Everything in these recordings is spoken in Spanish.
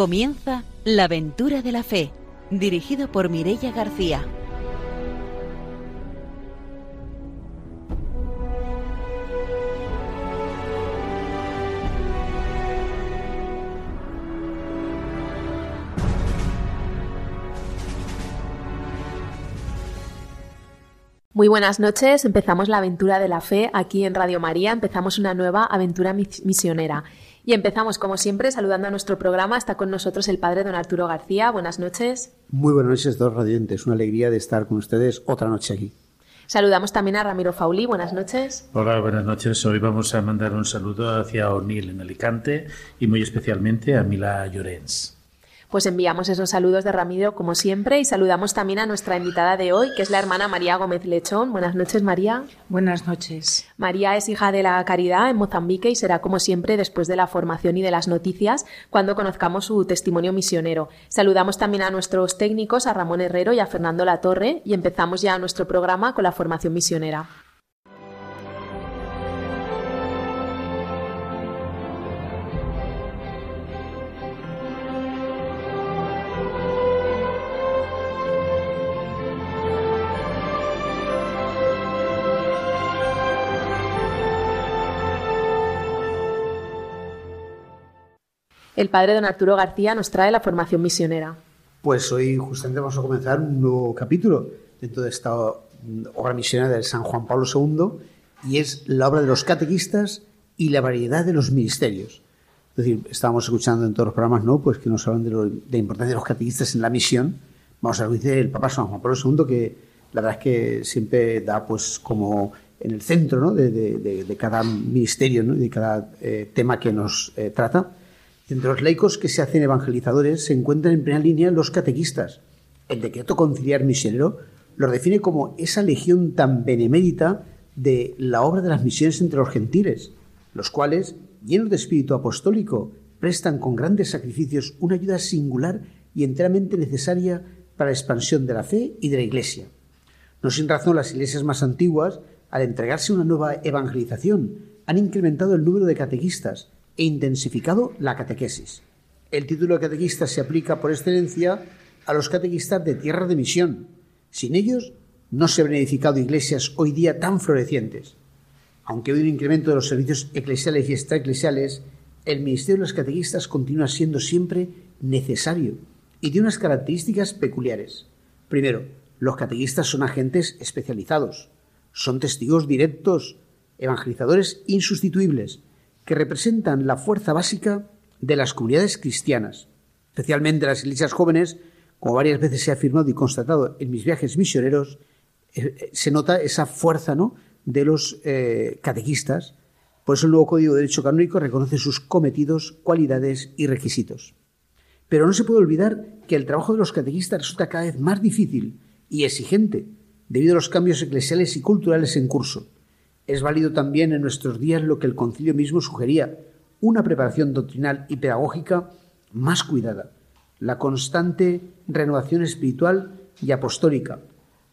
Comienza La aventura de la fe, dirigido por Mirella García. Muy buenas noches, empezamos la aventura de la fe aquí en Radio María, empezamos una nueva aventura misionera. Y empezamos, como siempre, saludando a nuestro programa. Está con nosotros el padre don Arturo García. Buenas noches. Muy buenas noches, dos radiantes. Una alegría de estar con ustedes otra noche aquí. Saludamos también a Ramiro Fauli. Buenas noches. Hola, buenas noches. Hoy vamos a mandar un saludo hacia O'Neill en Alicante y muy especialmente a Mila Llorens pues enviamos esos saludos de Ramiro como siempre y saludamos también a nuestra invitada de hoy, que es la hermana María Gómez Lechón. Buenas noches, María. Buenas noches. María es hija de la Caridad en Mozambique y será como siempre después de la formación y de las noticias cuando conozcamos su testimonio misionero. Saludamos también a nuestros técnicos, a Ramón Herrero y a Fernando Latorre y empezamos ya nuestro programa con la formación misionera. El padre don Arturo García nos trae la formación misionera. Pues hoy justamente vamos a comenzar un nuevo capítulo dentro de esta obra misionera de San Juan Pablo II y es la obra de los catequistas y la variedad de los ministerios. Es decir, estábamos escuchando en todos los programas, ¿no? Pues que nos hablan de, la importancia de los catequistas en la misión. Vamos a ver el Papa San Juan Pablo II, que la verdad es que siempre da, pues, como en el centro, ¿no? de, cada ministerio, ¿no? de cada eh, tema que nos eh, trata. Entre los laicos que se hacen evangelizadores se encuentran en primera línea los catequistas. El decreto conciliar misionero los define como esa legión tan benemérita de la obra de las misiones entre los gentiles, los cuales, llenos de espíritu apostólico, prestan con grandes sacrificios una ayuda singular y enteramente necesaria para la expansión de la fe y de la Iglesia. No sin razón las iglesias más antiguas, al entregarse una nueva evangelización, han incrementado el número de catequistas, e intensificado la catequesis. El título de catequista se aplica por excelencia a los catequistas de tierra de misión. Sin ellos no se habrían edificado iglesias hoy día tan florecientes. Aunque hay un incremento de los servicios eclesiales y extraeclesiales, el ministerio de los catequistas continúa siendo siempre necesario y tiene unas características peculiares. Primero, los catequistas son agentes especializados, son testigos directos, evangelizadores insustituibles, que representan la fuerza básica de las comunidades cristianas, especialmente las iglesias jóvenes, como varias veces se ha afirmado y constatado en mis viajes misioneros, eh, eh, se nota esa fuerza ¿no? de los eh, catequistas. Por eso el nuevo Código de Derecho Canónico reconoce sus cometidos, cualidades y requisitos. Pero no se puede olvidar que el trabajo de los catequistas resulta cada vez más difícil y exigente debido a los cambios eclesiales y culturales en curso es válido también en nuestros días lo que el concilio mismo sugería, una preparación doctrinal y pedagógica más cuidada, la constante renovación espiritual y apostólica,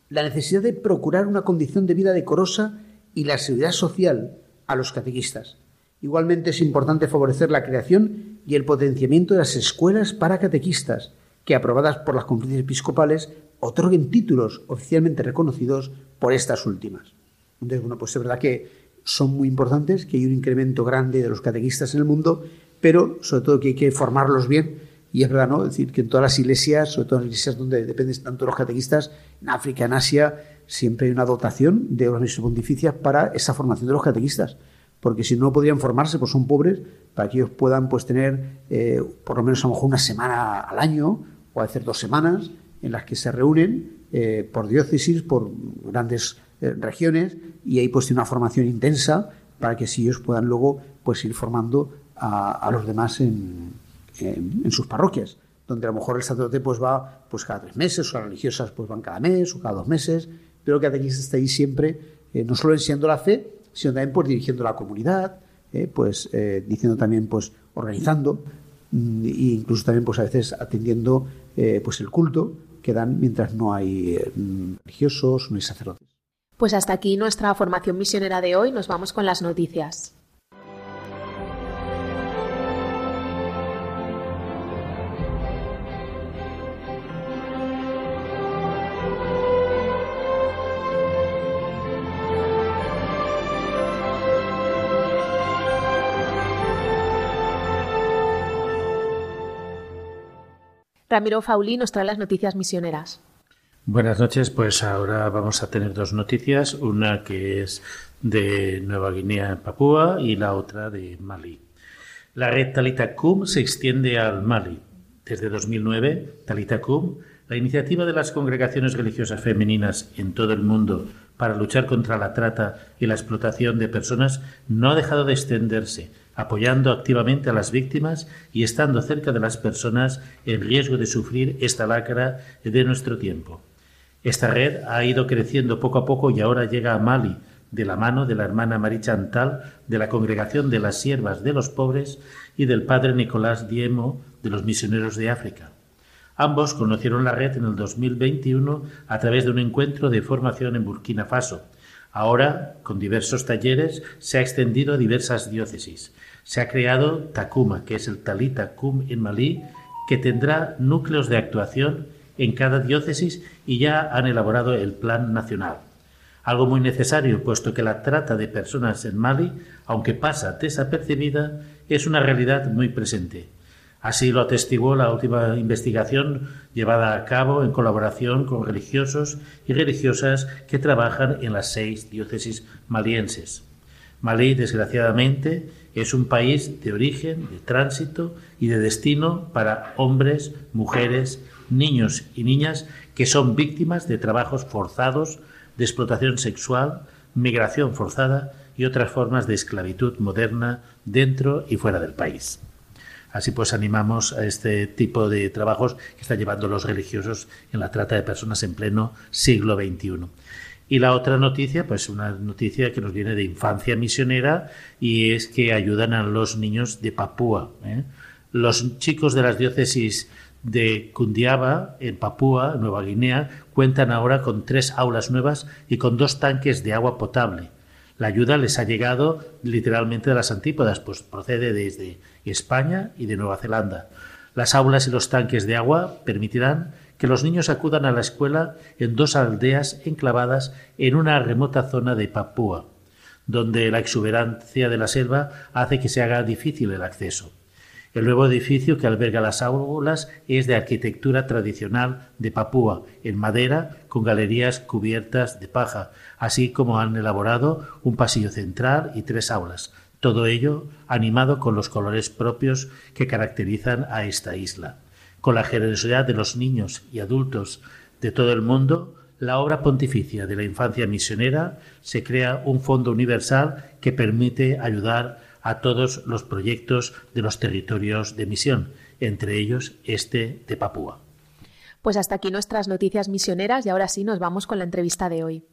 la necesidad de procurar una condición de vida decorosa y la seguridad social a los catequistas. Igualmente es importante favorecer la creación y el potenciamiento de las escuelas para catequistas, que aprobadas por las conferencias episcopales otorguen títulos oficialmente reconocidos por estas últimas. Entonces, bueno, pues es verdad que son muy importantes, que hay un incremento grande de los catequistas en el mundo, pero sobre todo que hay que formarlos bien. Y es verdad, ¿no? Es decir, que en todas las iglesias, sobre todo en las iglesias donde dependen tanto los catequistas, en África, en Asia, siempre hay una dotación de organismos pontificias para esa formación de los catequistas. Porque si no podrían formarse, pues son pobres, para que ellos puedan pues tener eh, por lo menos a lo mejor una semana al año, o hacer dos semanas, en las que se reúnen eh, por diócesis, por grandes eh, regiones y ahí pues tiene una formación intensa para que si ellos puedan luego pues ir formando a, los demás en, sus parroquias donde a lo mejor el sacerdote pues va pues cada tres meses o las religiosas pues van cada mes o cada dos meses pero que catequista está ahí siempre eh, no solo enseñando la fe sino también pues dirigiendo la comunidad eh, pues diciendo también pues organizando mm, e incluso también pues a veces atendiendo pues el culto que dan mientras no hay religiosos no hay sacerdotes pues hasta aquí nuestra formación misionera de hoy. Nos vamos con las noticias. Ramiro Faulí nos trae las noticias misioneras. Buenas noches, pues ahora vamos a tener dos noticias, una que es de Nueva Guinea en Papúa y la otra de Mali. La red Talita Cum se extiende al Mali. Desde 2009, Talita Cum, la iniciativa de las congregaciones religiosas femeninas en todo el mundo para luchar contra la trata y la explotación de personas, no ha dejado de extenderse, apoyando activamente a las víctimas y estando cerca de las personas en riesgo de sufrir esta lacra de nuestro tiempo. Esta red ha ido creciendo poco a poco y ahora llega a Mali, de la mano de la hermana Marie Chantal de la Congregación de las Siervas de los Pobres y del padre Nicolás Diemo de los Misioneros de África. Ambos conocieron la red en el 2021 a través de un encuentro de formación en Burkina Faso. Ahora, con diversos talleres, se ha extendido a diversas diócesis. Se ha creado Takuma, que es el Talita Kum en Malí, que tendrá núcleos de actuación en cada diócesis y ya han elaborado el plan nacional algo muy necesario, puesto que la trata de personas en Mali, aunque pasa desapercibida, es una realidad muy presente. Así lo atestiguó la última investigación llevada a cabo en colaboración con religiosos y religiosas que trabajan en las seis diócesis malienses. Malí, desgraciadamente, es un país de origen, de tránsito y de destino para hombres, mujeres, niños y niñas que son víctimas de trabajos forzados de explotación sexual, migración forzada y otras formas de esclavitud moderna dentro y fuera del país. Así pues animamos a este tipo de trabajos que están llevando los religiosos en la trata de personas en pleno siglo XXI. Y la otra noticia, pues una noticia que nos viene de infancia misionera y es que ayudan a los niños de Papúa. ¿eh? Los chicos de las diócesis de Kundiaba, en Papúa, Nueva Guinea, cuentan ahora con tres aulas nuevas y con dos tanques de agua potable. La ayuda les ha llegado literalmente de las antípodas, pues procede desde España y de Nueva Zelanda. Las aulas y los tanques de agua permitirán que los niños acudan a la escuela en dos aldeas enclavadas en una remota zona de Papúa, donde la exuberancia de la selva hace que se haga difícil el acceso. El nuevo edificio que alberga las aulas es de arquitectura tradicional de Papúa, en madera, con galerías cubiertas de paja, así como han elaborado un pasillo central y tres aulas. Todo ello animado con los colores propios que caracterizan a esta isla. Con la generosidad de los niños y adultos de todo el mundo, la obra pontificia de la infancia misionera se crea un fondo universal que permite ayudar a todos los proyectos de los territorios de misión, entre ellos este de Papúa. Pues hasta aquí nuestras noticias misioneras y ahora sí nos vamos con la entrevista de hoy.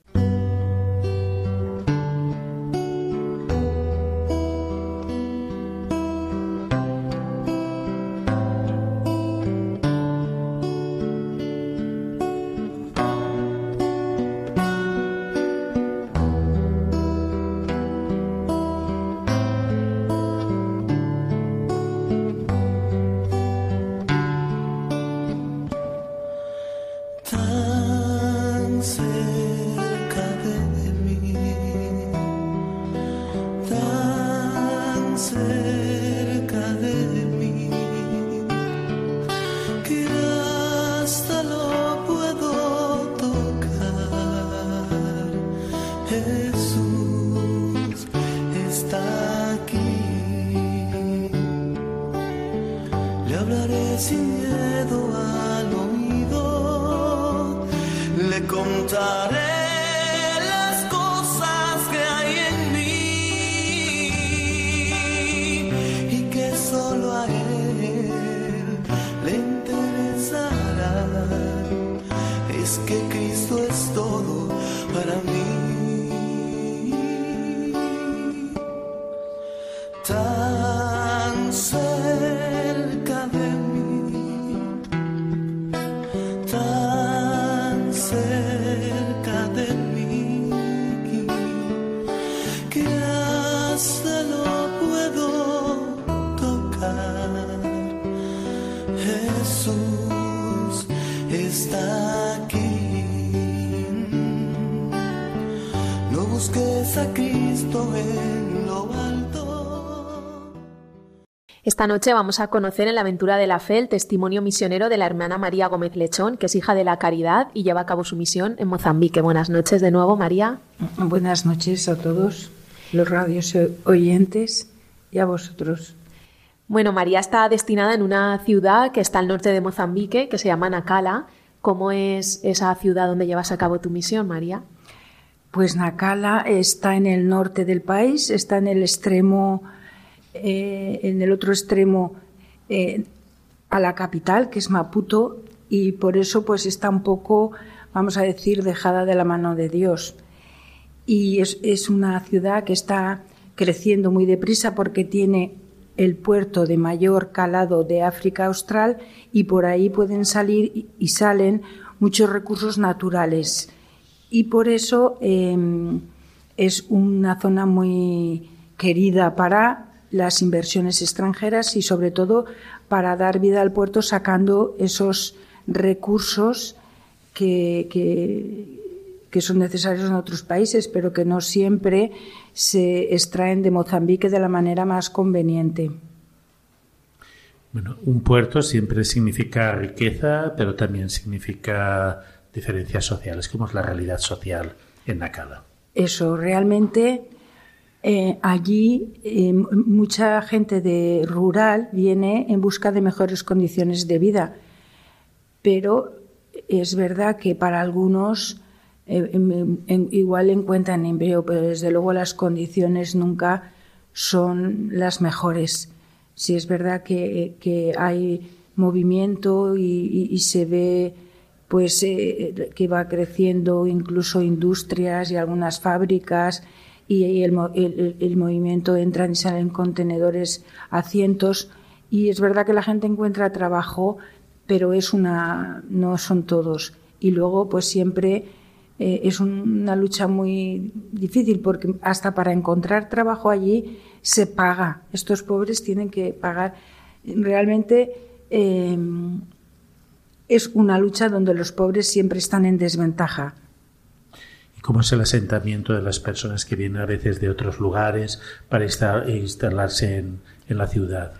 Esta noche vamos a conocer en la aventura de la fe el testimonio misionero de la hermana María Gómez Lechón, que es hija de la caridad y lleva a cabo su misión en Mozambique. Buenas noches de nuevo, María. Buenas noches a todos los radios oyentes y a vosotros. Bueno, María está destinada en una ciudad que está al norte de Mozambique, que se llama Nacala. ¿Cómo es esa ciudad donde llevas a cabo tu misión, María? Pues Nacala está en el norte del país, está en el extremo eh, en el otro extremo eh, a la capital, que es Maputo, y por eso pues está un poco, vamos a decir, dejada de la mano de Dios. Y es, es una ciudad que está creciendo muy deprisa porque tiene el puerto de mayor calado de África Austral y por ahí pueden salir y salen muchos recursos naturales. Y por eso em, es una zona muy querida para las inversiones extranjeras y sobre todo para dar vida al puerto sacando esos recursos que, que, son necesarios en otros países, pero que no siempre se extraen de Mozambique de la manera más conveniente. Bueno, un puerto siempre significa riqueza, pero también significa diferencias sociales. ¿Cómo es la realidad social en Nakala? Eso, realmente eh, allí eh, mucha gente de rural viene en busca de mejores condiciones de vida, pero es verdad que para algunos eh, igual encuentran empleo, pero desde luego las condiciones nunca son las mejores. Si es verdad que, hay movimiento y, se ve pues que va creciendo incluso industrias y algunas fábricas y el, el, movimiento entran y salen contenedores a cientos y es verdad que la gente encuentra trabajo, pero es una no son todos y luego pues siempre eh, es una lucha muy difícil porque hasta para encontrar trabajo allí se paga. Estos pobres tienen que pagar. Realmente eh, es una lucha donde los pobres siempre están en desventaja cómo es el asentamiento de las personas que vienen a veces de otros lugares para instalarse en, la ciudad.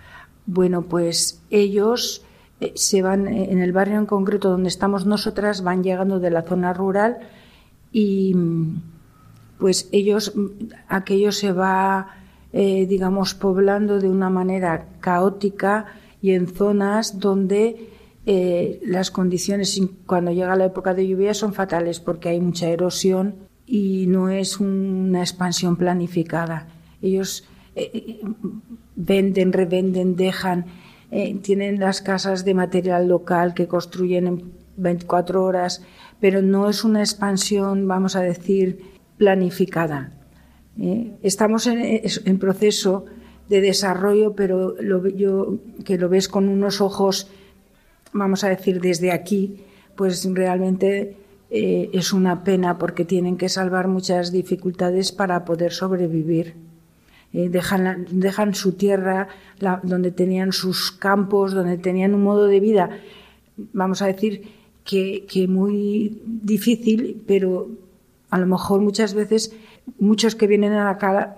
Bueno, pues ellos eh, se van eh, en el barrio en concreto donde estamos nosotras, van llegando de la zona rural y pues ellos, aquello se va, eh, digamos, poblando de una manera caótica y en zonas donde eh, las condiciones cuando llega la época de lluvia son fatales porque hay mucha erosión y no es una expansión planificada. Ellos eh, eh, venden, revenden, dejan, tienen las casas de material local que construyen en 24 horas, pero no es una expansión, vamos a decir, planificada. estamos en, proceso de desarrollo, pero lo, yo, que lo ves con unos ojos vamos a decir, desde aquí, pues realmente eh, es una pena porque tienen que salvar muchas dificultades para poder sobrevivir. Eh, dejan, dejan, su tierra donde tenían sus campos, donde tenían un modo de vida, vamos a decir, que, que muy difícil, pero a lo mejor muchas veces muchos que vienen a Nacala,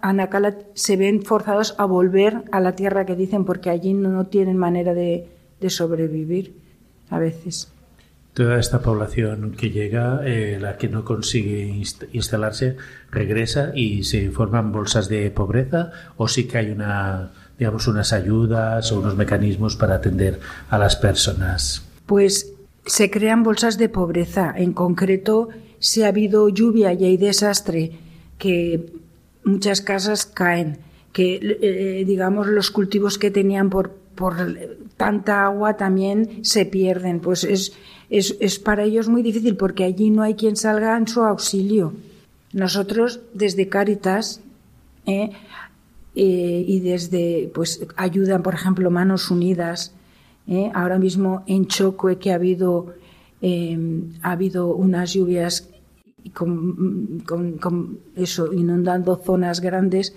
a Nacala se ven forzados a volver a la tierra que dicen porque allí no tienen manera de, de sobrevivir a veces. Toda esta población que llega, eh, la que no consigue instalarse, regresa y se forman bolsas de pobreza o sí que hay una, digamos, unas ayudas o unos mecanismos para atender a las personas. Pues se crean bolsas de pobreza. En concreto, si ha habido lluvia y hay desastre, que muchas casas caen, que eh, digamos los cultivos que tenían por por tanta agua también se pierden. Pues es, es, para ellos muy difícil porque allí no hay quien salga en su auxilio. Nosotros desde Cáritas eh, eh, y desde pues ayudan, por ejemplo, Manos Unidas, eh, ahora mismo en Chocue que ha habido, ha habido unas lluvias con, con eso, inundando zonas grandes,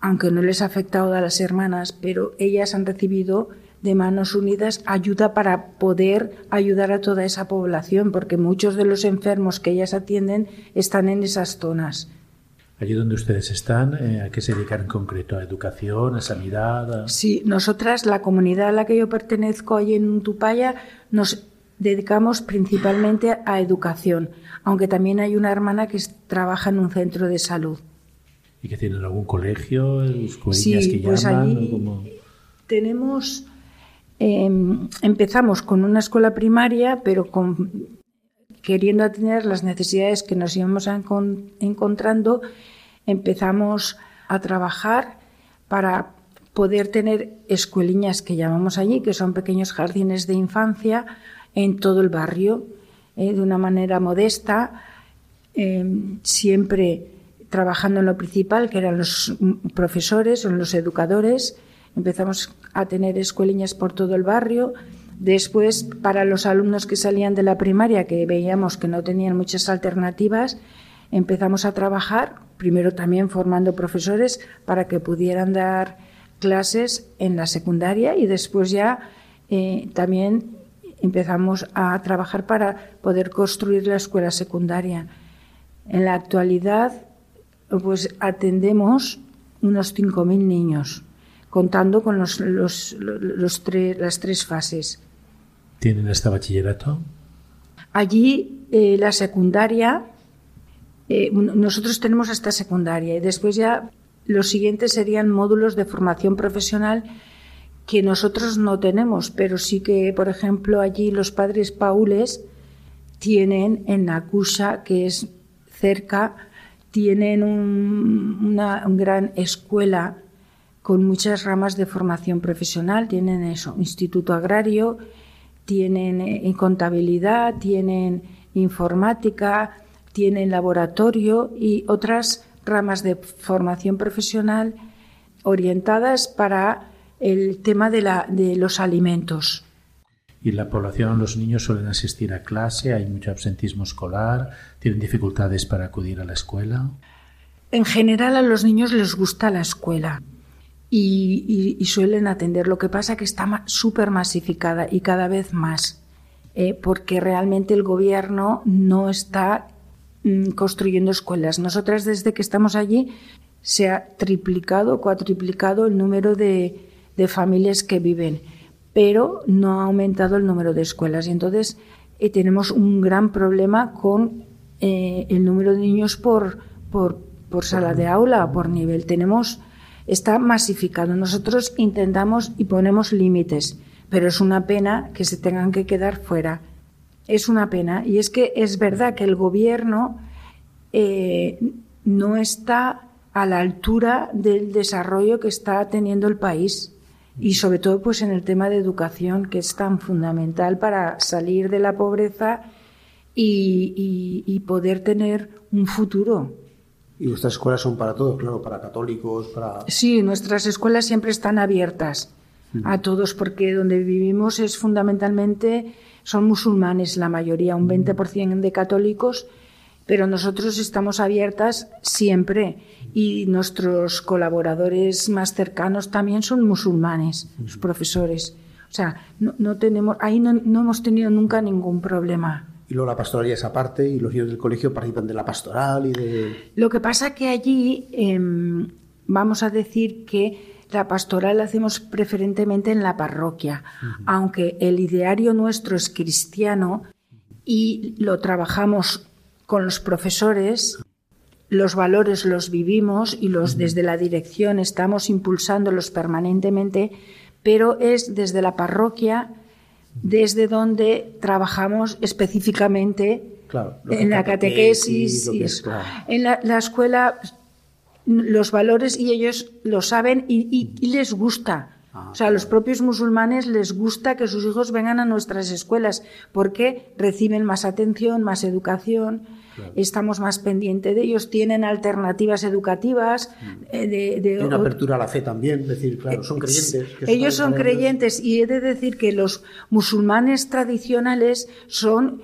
aunque no les ha afectado a las hermanas, pero ellas han recibido de manos unidas ayuda para poder ayudar a toda esa población, porque muchos de los enfermos que ellas atienden están en esas zonas. Allí donde ustedes están, eh, ¿a qué se dedican en concreto? ¿A educación, a sanidad? Sí, nosotras, la comunidad a la que yo pertenezco allí en Tupaya, nos dedicamos principalmente a educación, aunque también hay una hermana que trabaja en un centro de salud. ¿Y que tienen algún colegio? Sí, que pues allí tenemos... Em, empezamos con una escuela primaria, pero con, queriendo atender las necesidades que nos íbamos encontrando, empezamos a trabajar para poder tener escueliñas que llamamos allí, que son pequeños jardines de infancia en todo el barrio, eh, de una manera modesta, em, siempre trabajando en lo principal, que eran los profesores o los educadores. Empezamos a tener escueliñas por todo el barrio. Después, para los alumnos que salían de la primaria, que veíamos que no tenían muchas alternativas, empezamos a trabajar, primero también formando profesores para que pudieran dar clases en la secundaria y después ya eh, también empezamos a trabajar para poder construir la escuela secundaria. En la actualidad, pues atendemos unos 5.000 niños, contando con los, los, los las tres fases. ¿Tienen hasta bachillerato? Allí eh, la secundaria eh, nosotros tenemos hasta secundaria y después ya los siguientes serían módulos de formación profesional que nosotros no tenemos, pero sí que, por ejemplo, allí los padres paules tienen en Nakusha, que es cerca, tienen una gran escuela con muchas ramas de formación profesional. Tienen eso, instituto agrario, tienen eh, contabilidad, tienen informática, tienen laboratorio y otras ramas de formación profesional orientadas para el tema de, la, de los alimentos. ¿Y la población, los niños suelen asistir a clase? ¿Hay mucho absentismo escolar? ¿Tienen dificultades para acudir a la escuela? En general a los niños les gusta la escuela y, suelen atender. Lo que pasa es que está súper masificada y cada vez más, eh, porque realmente el gobierno no está Mm, construyendo escuelas. Nosotras desde que estamos allí se ha triplicado, cuatriplicado el número de, familias que viven, pero no ha aumentado el número de escuelas. Y entonces eh, tenemos un gran problema con eh, el número de niños por, por, por sala de aula, por nivel. Tenemos, está masificado. Nosotros intentamos y ponemos límites, pero es una pena que se tengan que quedar fuera es una pena. Y es que es verdad que el gobierno eh, no está a la altura del desarrollo que está teniendo el país y sobre todo pues en el tema de educación que es tan fundamental para salir de la pobreza y, poder tener un futuro. Y nuestras escuelas son para todos, claro, para católicos, para... Sí, nuestras escuelas siempre están abiertas a todos porque donde vivimos es fundamentalmente son musulmanes la mayoría, un 20% de católicos, pero nosotros estamos abiertas siempre y nuestros colaboradores más cercanos también son musulmanes, los profesores. O sea, no, tenemos, ahí no, hemos tenido nunca ningún problema. Y luego la pastoral es aparte y los niños del colegio participan de la pastoral y de... Lo que pasa que allí em, vamos a decir que la pastoral la hacemos preferentemente en la parroquia, aunque el ideario nuestro es cristiano y lo trabajamos con los profesores, los valores los vivimos y los desde la dirección estamos impulsándolos permanentemente, pero es desde la parroquia desde donde trabajamos específicamente en la catequesis, y en la, escuela los valores y ellos lo saben y, les gusta. Ah, o sea, a los propios musulmanes les gusta que sus hijos vengan a nuestras escuelas porque reciben más atención, más educación, estamos más pendientes de ellos, tienen alternativas educativas. Mm. Eh, de, una apertura a la fe también, decir, claro, son creyentes. ellos son creyentes y he de decir que los musulmanes tradicionales son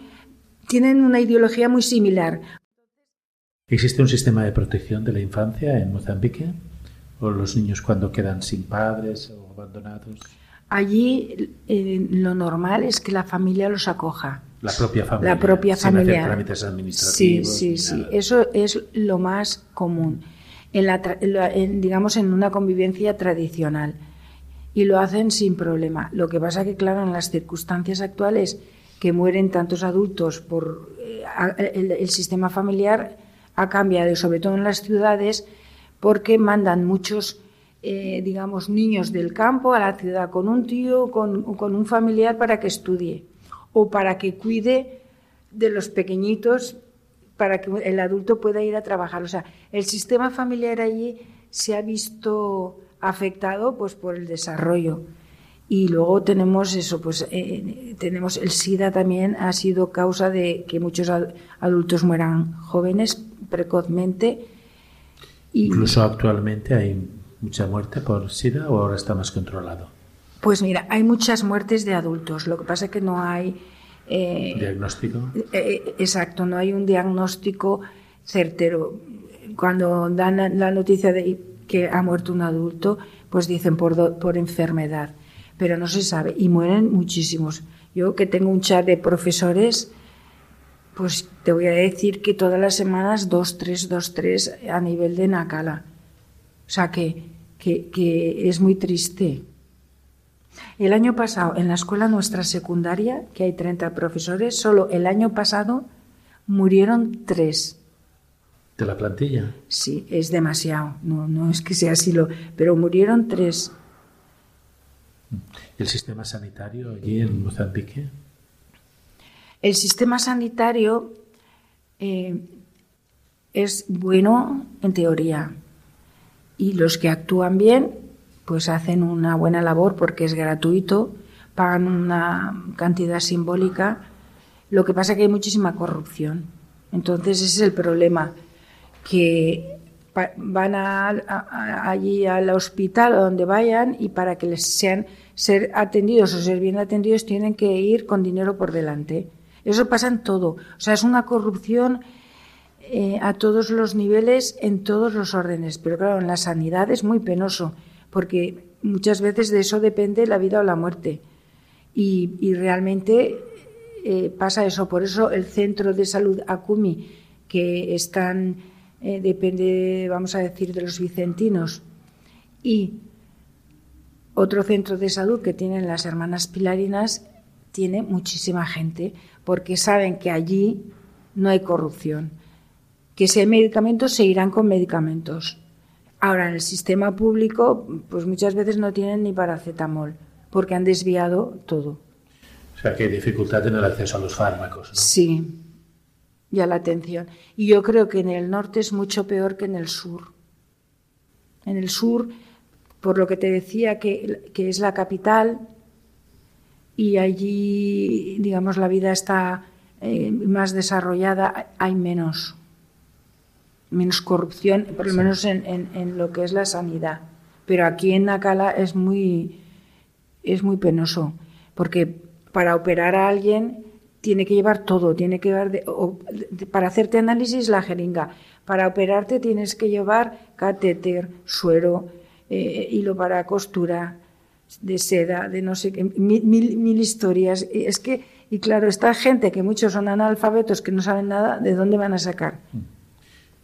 tienen una ideología muy similar. ¿Existe un sistema de protección de la infancia en Mozambique? ¿O los niños cuando quedan sin padres o abandonados? Allí eh, lo normal es que la familia los acoja. La propia familia. La propia sin familia. Hacer trámites Sí, administrativos. sí, sí. nada. Eso es lo más común. En la, en digamos, en una convivencia tradicional. Y lo hacen sin problema. Lo que pasa que, claro, en las circunstancias actuales que mueren tantos adultos por eh, el sistema familiar ha cambiado, y sobre todo en las ciudades, porque mandan muchos, eh, digamos, niños del campo a la ciudad con un tío, con, con un familiar para que estudie o para que cuide de los pequeñitos para que el adulto pueda ir a trabajar. O sea, el sistema familiar allí se ha visto afectado pues por el desarrollo. Y luego tenemos eso, pues eh, tenemos el SIDA también ha sido causa de que muchos ad- adultos mueran jóvenes precozmente. Incluso actualmente hay mucha muerte por SIDA o ahora está más controlado. Pues mira, hay muchas muertes de adultos. Lo que pasa es que no hay eh, Diagnóstico. Eh, exacto, no hay un diagnóstico certero. Cuando dan la- noticia de que ha muerto un adulto, pues dicen por, do- por enfermedad, pero no se sabe y mueren muchísimos. Yo que tengo un chat de profesores, pues te voy a decir que todas las semanas dos, tres, dos, tres a nivel de Nacala. O sea que, que, que es muy triste. El año pasado, en la escuela nuestra secundaria, que hay 30 profesores, solo el año pasado murieron tres. ¿De la plantilla? Sí, es demasiado. No, no es que sea así, lo, pero murieron tres. ¿Y el sistema sanitario allí en Mozambique? El sistema sanitario eh, es bueno en teoría y los que actúan bien pues hacen una buena labor porque es gratuito, pagan una cantidad simbólica. Lo que pasa es que hay muchísima corrupción. Entonces ese es el problema, que van a- allí al hospital o donde vayan y para que les sean ser atendidos o ser bien atendidos tienen que ir con dinero por delante. Eso pasa en todo. O sea, es una corrupción eh, a todos los niveles, en todos los órdenes. Pero claro, en la sanidad es muy penoso, porque muchas veces de eso depende la vida o la muerte. Y, realmente eh, pasa eso. Por eso el centro de salud Acumi, que están, eh, depende, vamos a decir, de los vicentinos, y otro centro de salud que tienen las hermanas Pilarinas, tiene muchísima gente, porque saben que allí no hay corrupción. Que si hay medicamentos, se irán con medicamentos. Ahora, en el sistema público, pues muchas veces no tienen ni paracetamol, porque han desviado todo. O sea, que hay dificultad en el acceso a los fármacos. ¿no? Sí, y a la atención. Y yo creo que en el norte es mucho peor que en el sur. En el sur, por lo que te decía, que, que es la capital, y allí, digamos, la vida está eh, más desarrollada, hay menos, menos corrupción, por lo menos en, en- en lo que es la sanidad. Pero aquí en Nacala es muy, es muy penoso, porque para operar a alguien tiene que llevar todo, tiene que llevar de- o- de- para hacerte análisis la jeringa, para operarte tienes que llevar catéter, suero, eh, hilo para costura, de seda, de no sé qué, mil, mil, mil historias. Y es que, y claro, esta gente que muchos son analfabetos, que no saben nada, ¿de dónde van a sacar? Eh,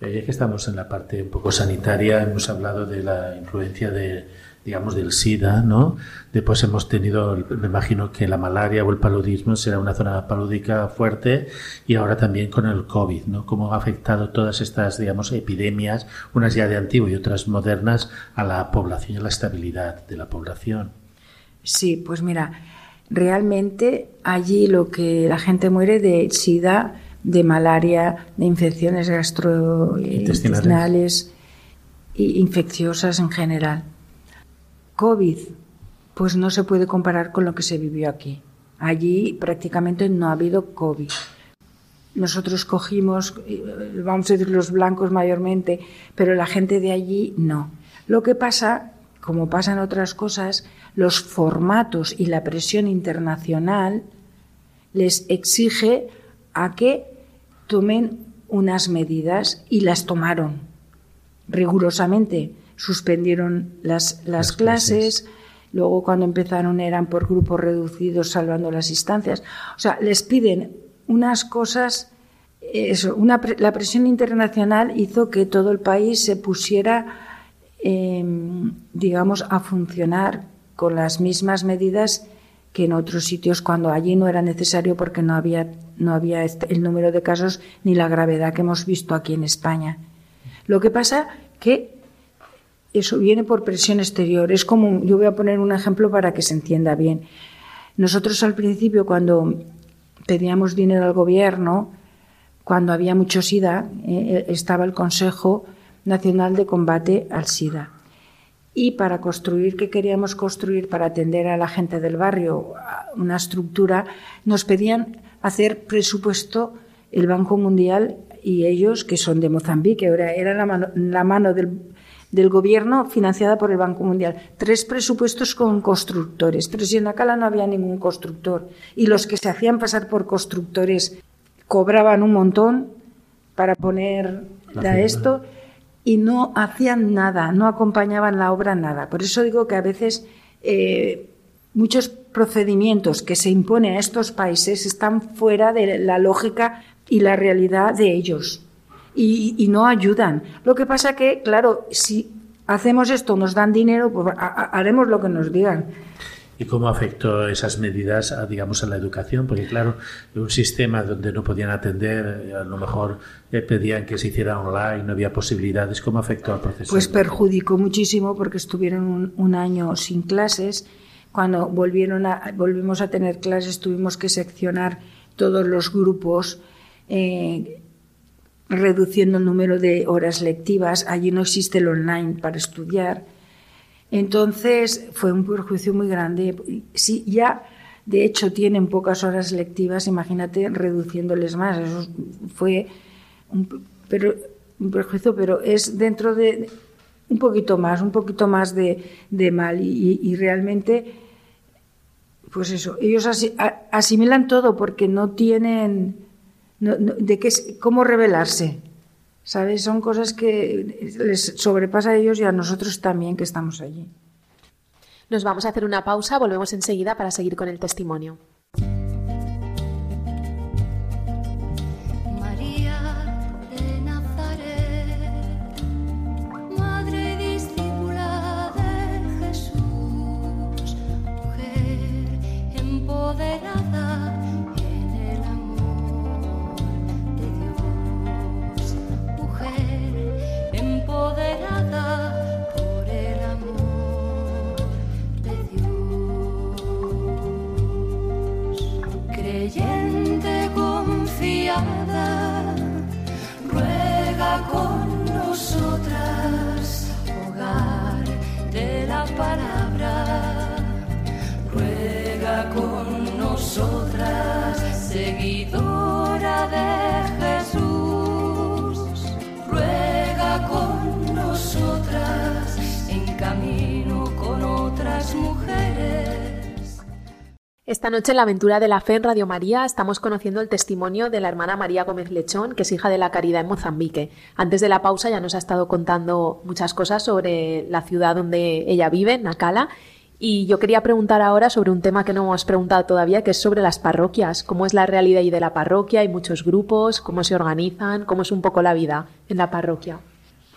Ya que estamos en la parte un poco sanitaria, hemos hablado de la influencia de, digamos, del SIDA, ¿no? Después hemos tenido, me imagino que la malaria o el paludismo será una zona palúdica fuerte y ahora también con el COVID, ¿no? Cómo ha afectado todas estas, digamos, epidemias, unas ya de antiguo y otras modernas, a la población y a la estabilidad de la población. Sí, pues mira, realmente allí lo que la gente muere de sida, de malaria, de infecciones gastrointestinales e infecciosas en general. COVID, pues no se puede comparar con lo que se vivió aquí. Allí prácticamente no ha habido COVID. Nosotros cogimos, eh, vamos a decir los blancos mayormente, pero la gente de allí no. Lo que pasa, como pasa en otras cosas, los formatos y la presión internacional les exige a que tomen unas medidas y las tomaron rigurosamente. Suspendieron las, las, Las clases. clases, luego cuando empezaron eran por grupos reducidos salvando las instancias. O sea, les piden unas cosas, eso, una, la presión internacional hizo que todo el país se pusiera, em, digamos, a funcionar con las mismas medidas que en otros sitios cuando allí no era necesario porque no había, no había este, el número de casos ni la gravedad que hemos visto aquí en España. Lo que pasa que eso viene por presión exterior. Es como, yo voy a poner un ejemplo para que se entienda bien. Nosotros al principio, cuando pedíamos dinero al gobierno, cuando había mucho SIDA, eh, estaba el Consejo Nacional de Combate al SIDA. Y para construir, ¿qué queríamos construir para atender a la gente del barrio? Una estructura, nos pedían hacer presupuesto el Banco Mundial y ellos, que son de Mozambique, era, era la mano, la mano del, del gobierno financiada por el Banco Mundial. Tres presupuestos con constructores, pero si en Acala no había ningún constructor. Y los que se hacían pasar por constructores cobraban un montón para poner a esto y no hacían nada, no acompañaban la obra nada. Por eso digo que a veces eh, muchos procedimientos que se imponen a estos países están fuera de la lógica y la realidad de ellos y, no ayudan. Lo que pasa que, claro, si hacemos esto, nos dan dinero, pues haremos lo que nos digan. ¿Y cómo afectó esas medidas, a, digamos, a la educación? Porque, claro, un sistema donde no podían atender, eh, a lo mejor eh, pedían que se hiciera online, no había posibilidades. ¿Cómo afectó al proceso? Pues perjudicó muchísimo porque estuvieron un, año sin clases. Cuando volvieron a, volvimos a tener clases, tuvimos que seccionar todos los grupos. Eh, reduciendo el número de horas lectivas. Allí no existe el online para estudiar. Entonces fue un perjuicio muy grande. Si ya de hecho tienen pocas horas lectivas, imagínate reduciéndoles más. Eso fue un, pero, un perjuicio, pero es dentro de un poquito más, un poquito más de, mal. Y, realmente, pues eso, ellos asimilan todo porque no tienen de qué, cómo revelarse. ¿Sabes? Son cosas que les sobrepasa a ellos y a nosotros también que estamos allí. Nos vamos a hacer una pausa, volvemos enseguida para seguir con el testimonio. Con nosotras, hogar de la palabra. Ruega con nosotras, seguidora de Esta noche en la aventura de la fe en Radio María estamos conociendo el testimonio de la hermana María Gómez Lechón, que es hija de la Caridad en Mozambique. Antes de la pausa ya nos ha estado contando muchas cosas sobre la ciudad donde ella vive, Nacala, y yo quería preguntar ahora sobre un tema que no hemos preguntado todavía, que es sobre las parroquias. ¿Cómo es la realidad ahí de la parroquia? ¿Hay muchos grupos? ¿Cómo se organizan? ¿Cómo es un poco la vida en la parroquia?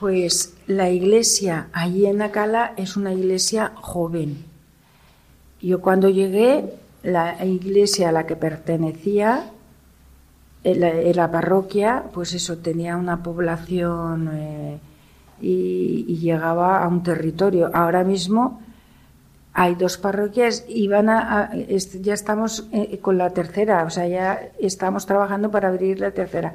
Pues la iglesia allí en Nacala es una iglesia joven. Yo cuando llegué la iglesia a la que pertenecía, en la, parroquia, pues eso, tenía una población eh, y, llegaba a un territorio. Ahora mismo hay dos parroquias y van a, ya estamos eh, con la tercera, o sea, ya estamos trabajando para abrir la tercera.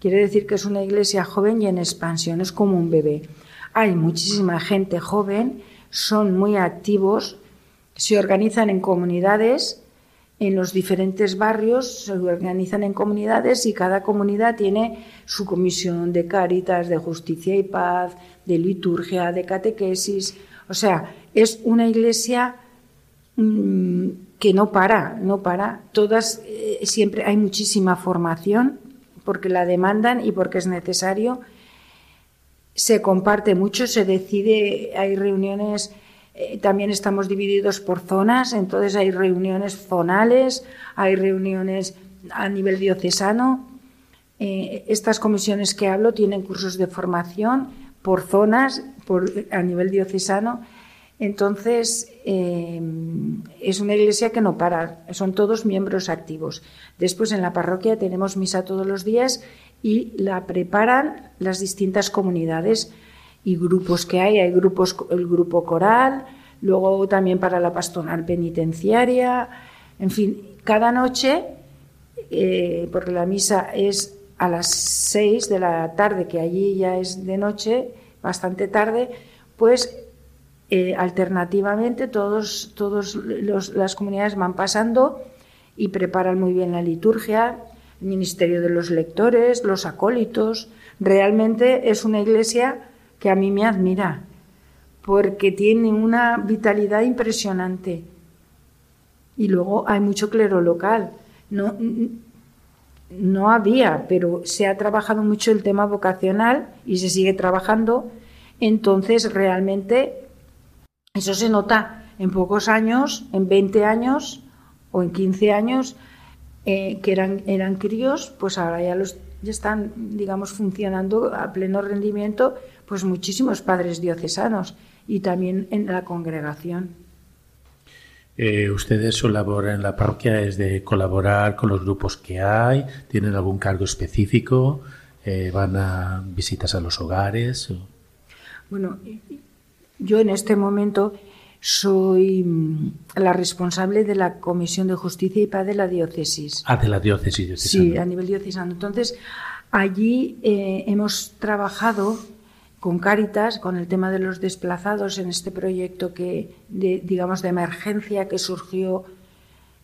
Quiere decir que es una iglesia joven y en expansión, es como un bebé. Hay muchísima gente joven, son muy activos, se organizan en comunidades en los diferentes barrios se organizan en comunidades y cada comunidad tiene su comisión de cáritas, de justicia y paz, de liturgia, de catequesis. O sea, es una iglesia mm, que no para, no para. Todas, eh, siempre hay muchísima formación porque la demandan y porque es necesario. Se comparte mucho, se decide, hay reuniones eh, también estamos divididos por zonas, entonces hay reuniones zonales, hay reuniones a nivel diocesano. Eh, estas comisiones que hablo tienen cursos de formación por zonas, por, a nivel diocesano. Entonces, eh, es una iglesia que no para, son todos miembros activos. Después, en la parroquia tenemos misa todos los días y la preparan las distintas comunidades y grupos que hay. Hay grupos, el grupo coral, luego también para la pastoral penitenciaria, en fin, cada noche, eh, porque la misa es a las seis de la tarde, que allí ya es de noche, bastante tarde, pues eh, alternativamente todos, todos las comunidades van pasando y preparan muy bien la liturgia, el ministerio de los lectores, los acólitos. Realmente es una iglesia que a mí me admira, porque tiene una vitalidad impresionante. Y luego hay mucho clero local. No, no había, pero se ha trabajado mucho el tema vocacional y se sigue trabajando. Entonces, realmente, eso se nota en pocos años, en 20 años o en 15 años, eh, que eran, eran críos, pues ahora ya, los, ya están, digamos, funcionando a pleno rendimiento pues muchísimos padres diocesanos y también en la congregación. Eh, ¿Ustedes su labor en la parroquia es de colaborar con los grupos que hay? ¿Tienen algún cargo específico? Eh, ¿Van a visitas a los hogares? Bueno, yo en este momento soy mm, la responsable de la Comisión de Justicia y Paz de la Diócesis. Ah, de la Diócesis Sí, a nivel diocesano. Entonces, allí eh, hemos trabajado con Cáritas, con el tema de los desplazados en este proyecto que, de, digamos, de emergencia que surgió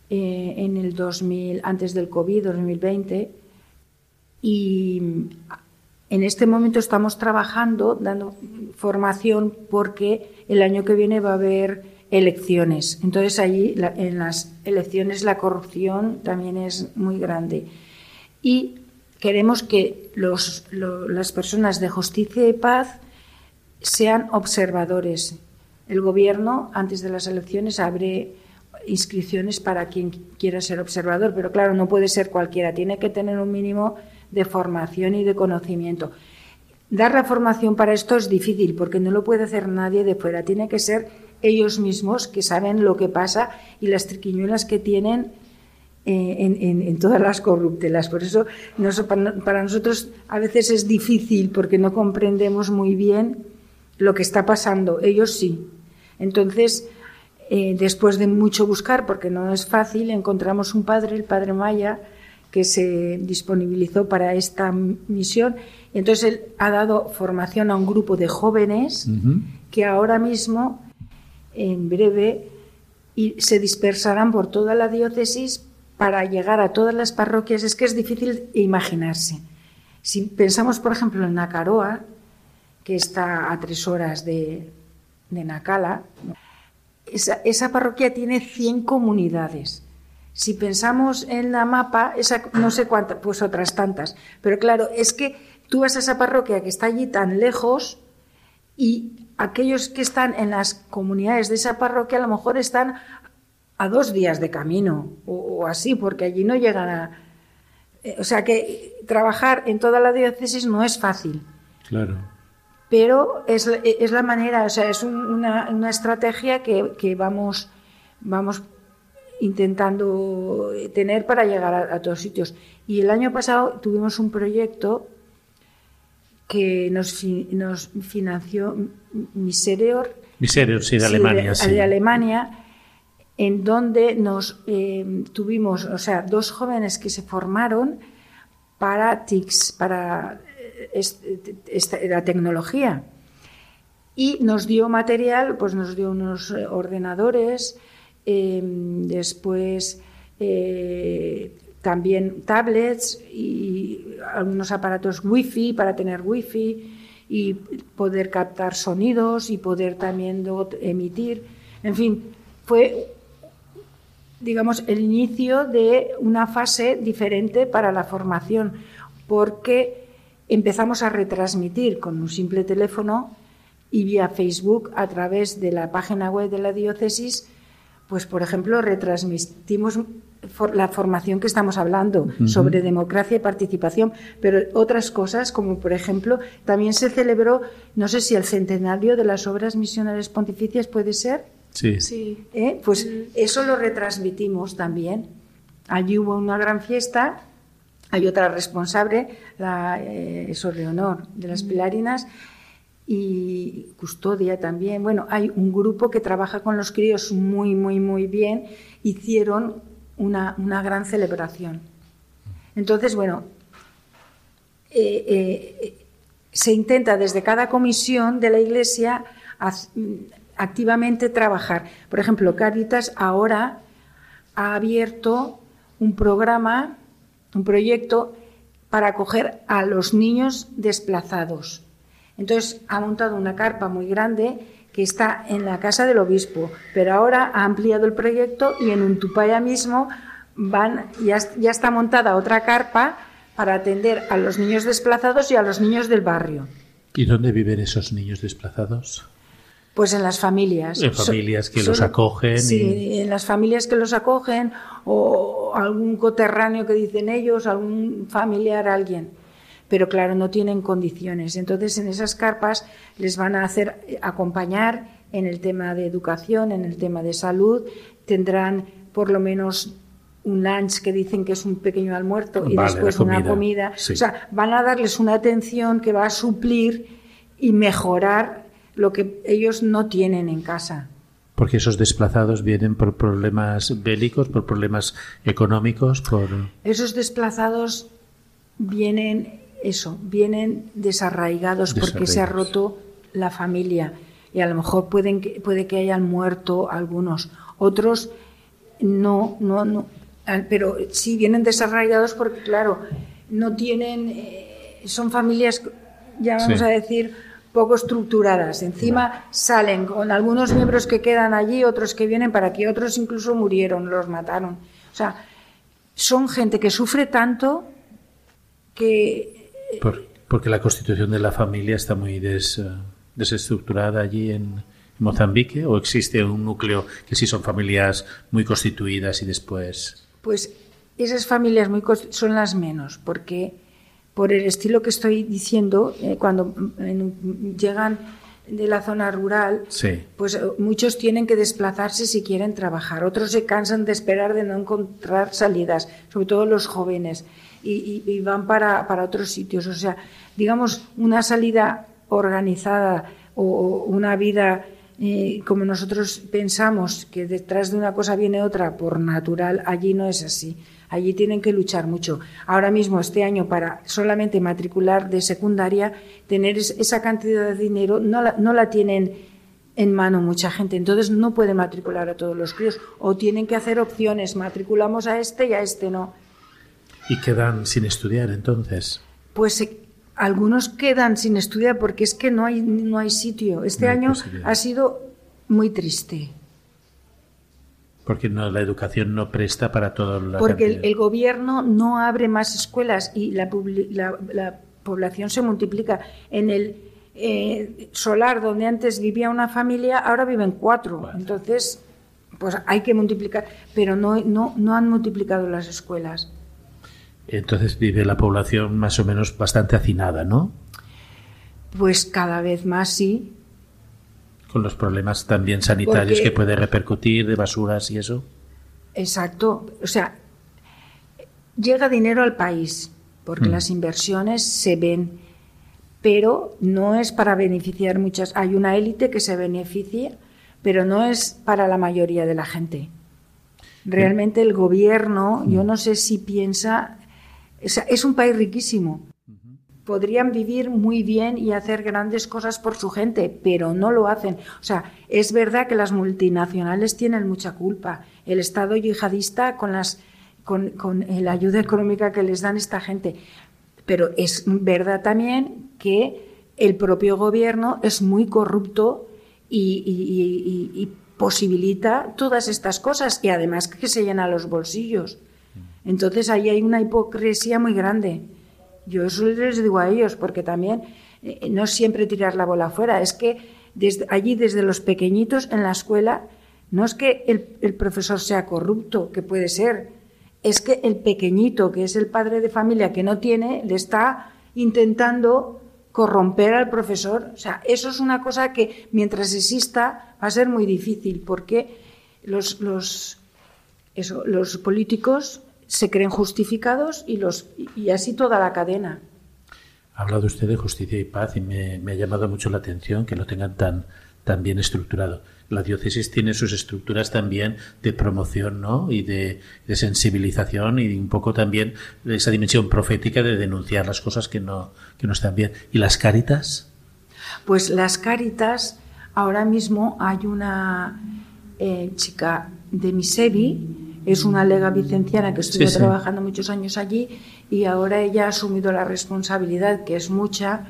eh, en el 2000, antes del COVID, 2020. Y en este momento estamos trabajando, dando formación, porque el año que viene va a haber elecciones. Entonces allí en las elecciones la corrupción también es muy grande. Y queremos que los, las personas de justicia y paz sean observadores. El gobierno, antes de las elecciones, abre inscripciones para quien quiera ser observador, pero claro, no puede ser cualquiera, tiene que tener un mínimo de formación y de conocimiento. Dar la formación para esto es difícil porque no lo puede hacer nadie de fuera, tiene que ser ellos mismos que saben lo que pasa y las triquiñuelas que tienen en, todas las corruptelas. Por eso para nosotros a veces es difícil porque no comprendemos muy bien lo que está pasando. Ellos sí. Entonces, eh, después de mucho buscar, porque no es fácil, encontramos un padre, el padre Maya, que se disponibilizó para esta misión. Entonces él ha dado formación a un grupo de jóvenes que ahora mismo, en breve, y se dispersarán por toda la diócesis para llegar a todas las parroquias es que es difícil imaginarse. Si pensamos, por ejemplo, en Nacaroa, que está a tres horas de, de Nacala, esa, parroquia tiene 100 comunidades. Si pensamos en la mapa, esa, no sé cuántas, pues otras tantas. Pero claro, es que tú vas a esa parroquia que está allí tan lejos y aquellos que están en las comunidades de esa parroquia a lo mejor están a dos días de camino o, así, porque allí no llegan a... Eh, o sea que trabajar en toda la diócesis no es fácil. Claro. Pero es, es la manera, o sea, es una, una, estrategia que, que, vamos, vamos intentando tener para llegar a, todos sitios. Y el año pasado tuvimos un proyecto que nos, nos financió Miserior. Miserior, sí, de Alemania. sí. de Alemania en donde nos eh, tuvimos, o sea, dos jóvenes que se formaron para TICS, para eh, la tecnología. Y nos dio material, pues nos dio unos eh, ordenadores, después también tablets y algunos aparatos wifi para tener wifi y poder captar sonidos y poder también emitir. En fin, fue digamos, el inicio de una fase diferente para la formación, porque empezamos a retransmitir con un simple teléfono y vía Facebook a través de la página web de la diócesis, pues por ejemplo retransmitimos la formación que estamos hablando sobre democracia y participación, pero otras cosas, como por ejemplo, también se celebró, no sé si el centenario de las obras misionales pontificias puede ser. Sí. sí. ¿Eh? Pues eso lo retransmitimos también. Allí hubo una gran fiesta, hay otra responsable, la eh, Sor Leonor de las Pilarinas, y custodia también. Bueno, hay un grupo que trabaja con los críos muy, muy, muy bien. Hicieron una, gran celebración. Entonces, bueno, eh, eh, se intenta desde cada comisión de la Iglesia activamente trabajar. Por ejemplo, Caritas ahora ha abierto un programa, un proyecto para acoger a los niños desplazados. Entonces ha montado una carpa muy grande que está en la casa del obispo, pero ahora ha ampliado el proyecto y en Untupaya mismo van, ya, ya está montada otra carpa para atender a los niños desplazados y a los niños del barrio. ¿Y dónde viven esos niños desplazados? Pues en las familias. En familias que los acogen. Sí, en las familias que los acogen o algún coterráneo que dicen ellos, algún familiar, alguien pero claro, no tienen condiciones. Entonces, en esas carpas les van a hacer acompañar en el tema de educación, en el tema de salud, tendrán por lo menos un lunch que dicen que es un pequeño almuerzo y después una comida. O sea, van a darles una atención que va a suplir y mejorar lo que ellos no tienen en casa. Porque esos desplazados vienen por problemas bélicos, por problemas económicos, por... Esos desplazados vienen eso, vienen desarraigados, porque se ha roto la familia. Y a lo mejor pueden puede que hayan muerto algunos, otros no, no, no, pero sí vienen desarraigados porque claro, no tienen, eh, son familias, ya vamos a decir, poco estructuradas. Encima salen con algunos miembros que quedan allí, otros que vienen para aquí, otros incluso murieron, los mataron. O sea, son gente que sufre tanto que porque la constitución de la familia está muy des, eh, desestructurada allí en Mozambique o existe un núcleo que sí son familias muy constituidas y después. Pues esas familias muy son las menos, porque por el estilo que estoy diciendo, eh, cuando llegan de la zona rural, pues eh, muchos tienen que desplazarse si quieren trabajar, otros se cansan de esperar de no encontrar salidas, sobre todo los jóvenes y, van para, otros sitios. O sea, digamos, una salida organizada o, una vida eh, como nosotros pensamos que detrás de una cosa viene otra por natural, allí no es así. Allí tienen que luchar mucho. Ahora mismo, este año, para solamente matricular de secundaria, tener esa cantidad de dinero no la, no la tienen en mano mucha gente. Entonces no pueden matricular a todos los críos. O tienen que hacer opciones. Matriculamos a este y a este no. ¿Y quedan sin estudiar entonces? Pues eh, algunos quedan sin estudiar porque es que no hay, no hay sitio. Este año ha sido muy triste. Porque no, la educación no presta para todo la Porque el, gobierno no abre más escuelas y la, la, población se multiplica. En el eh, solar donde antes vivía una familia, ahora viven cuatro. Entonces, pues hay que multiplicar. Pero no, no, no han multiplicado las escuelas. Entonces vive la población más o menos bastante hacinada, ¿no? Pues cada vez más sí. Con los problemas también sanitarios que puede repercutir de basuras y eso. Exacto. O sea, llega dinero al país porque mm. las inversiones se ven, pero no es para beneficiar muchas. Hay una élite que se beneficia, pero no es para la mayoría de la gente. Realmente el gobierno, yo mm. no sé si piensa es, un país riquísimo. Podrían vivir muy bien y hacer grandes cosas por su gente, pero no lo hacen. O sea, es verdad que las multinacionales tienen mucha culpa. El Estado yihadista con, las, con, la ayuda económica que les dan esta gente. Pero es verdad también que el propio gobierno es muy corrupto y, posibilita todas estas cosas y además que se llena los bolsillos. Entonces ahí hay una hipocresía muy grande. Yo eso les digo a ellos, porque también eh, no siempre tirar la bola afuera, es que desde, allí desde los pequeñitos en la escuela, no es que el, profesor sea corrupto, que puede ser, es que el pequeñito, que es el padre de familia que no tiene, le está intentando corromper al profesor. O sea, eso es una cosa que mientras exista va a ser muy difícil, porque los, los, los políticos se creen justificados y, los, y así toda la cadena. Ha hablado usted de justicia y paz y me, ha llamado mucho la atención que lo tengan tan, tan bien estructurado. La diócesis tiene sus estructuras también de promoción ¿no? y de, sensibilización y un poco también esa dimensión profética de denunciar las cosas que no, que no están bien. ¿Y las cáritas? Pues las cáritas, ahora mismo hay una eh, chica de Misevi, es una lega vicenciana que estuvo trabajando muchos años allí y ahora ella ha asumido la responsabilidad, que es mucha,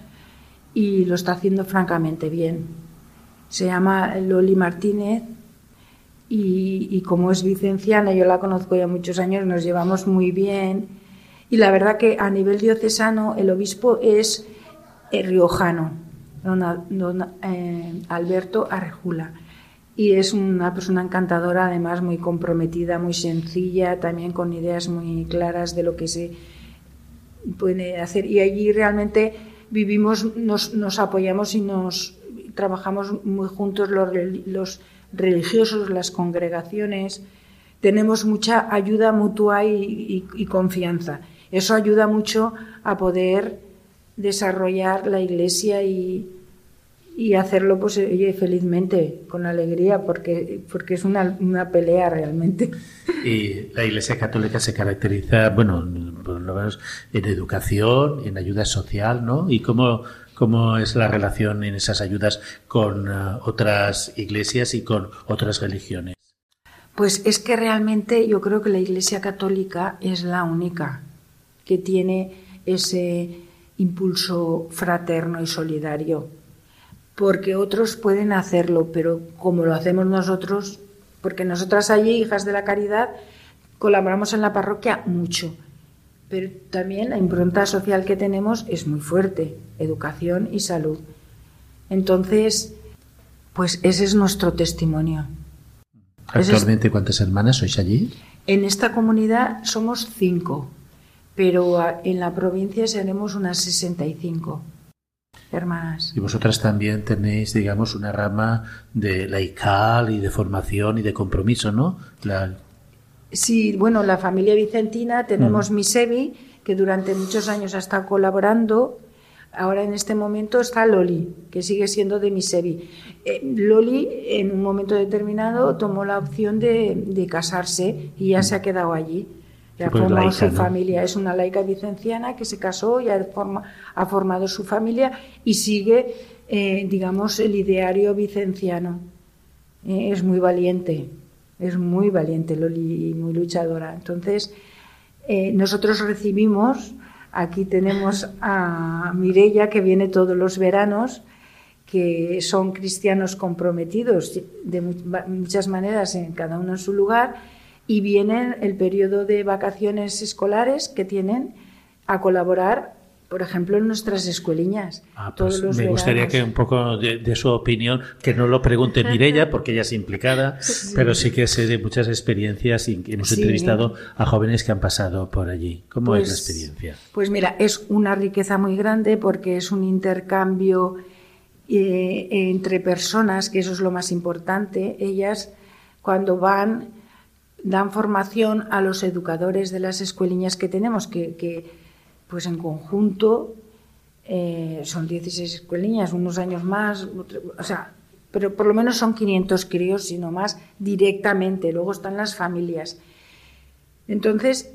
y lo está haciendo francamente bien. Se llama Loli Martínez y, como es vicenciana, yo la conozco ya muchos años, nos llevamos muy bien. Y la verdad que a nivel diocesano el obispo es eh, riojano, don, eh, Alberto Arrejula y es una persona encantadora, además muy comprometida, muy sencilla, también con ideas muy claras de lo que se puede hacer. Y allí realmente vivimos, nos, nos apoyamos y nos trabajamos muy juntos los, los religiosos, las congregaciones. Tenemos mucha ayuda mutua y, y confianza. Eso ayuda mucho a poder desarrollar la iglesia y, y hacerlo pues felizmente, con alegría, porque, porque es una, una, pelea realmente. Y la Iglesia Católica se caracteriza, bueno, por lo menos en educación, en ayuda social, ¿no? ¿Y cómo, cómo es la relación en esas ayudas con uh, otras iglesias y con otras religiones? Pues es que realmente yo creo que la Iglesia Católica es la única que tiene ese impulso fraterno y solidario porque otros pueden hacerlo, pero como lo hacemos nosotros, porque nosotras allí, hijas de la caridad, colaboramos en la parroquia mucho, pero también la impronta social que tenemos es muy fuerte, educación y salud. Entonces, pues ese es nuestro testimonio. ¿Actualmente cuántas hermanas sois allí? En esta comunidad somos cinco, pero en la provincia seremos unas 65 hermanas. Y vosotras también tenéis, digamos, una rama de laical y de formación y de compromiso, ¿no? Sí, bueno, la familia vicentina tenemos mm. Misevi, que durante muchos años ha estado colaborando. Ahora en este momento está Loli, que sigue siendo de Misevi. Eh, Loli en un momento determinado tomó la opción de, de casarse y ya se ha quedado allí. Ya ha formado su familia. Es una laica vicenciana que se casó y ha, ha formado su familia y sigue, eh, digamos, el ideario vicenciano. Eh, es muy valiente, es muy valiente Loli y muy luchadora. Entonces, eh, nosotros recibimos, aquí tenemos a Mirella que viene todos los veranos que son cristianos comprometidos de muchas maneras en cada uno en su lugar y vienen el periodo de vacaciones escolares que tienen a colaborar, por ejemplo, en nuestras escueliñas. Ah, pues me gustaría que un poco de, su opinión, que no lo pregunte Mirella, porque ella es implicada, pero sí que sé de muchas experiencias y hemos entrevistado a jóvenes que han pasado por allí. ¿Cómo es la pues, experiencia? Pues mira, es una riqueza muy grande porque es un intercambio eh, entre personas, que eso es lo más importante. Ellas, cuando van dan formación a los educadores de las escueliñas que tenemos, que, pues en conjunto eh, son 16 escueliñas, unos años más, o sea, pero por lo menos son 500 críos, sino más directamente. Luego están las familias. Entonces,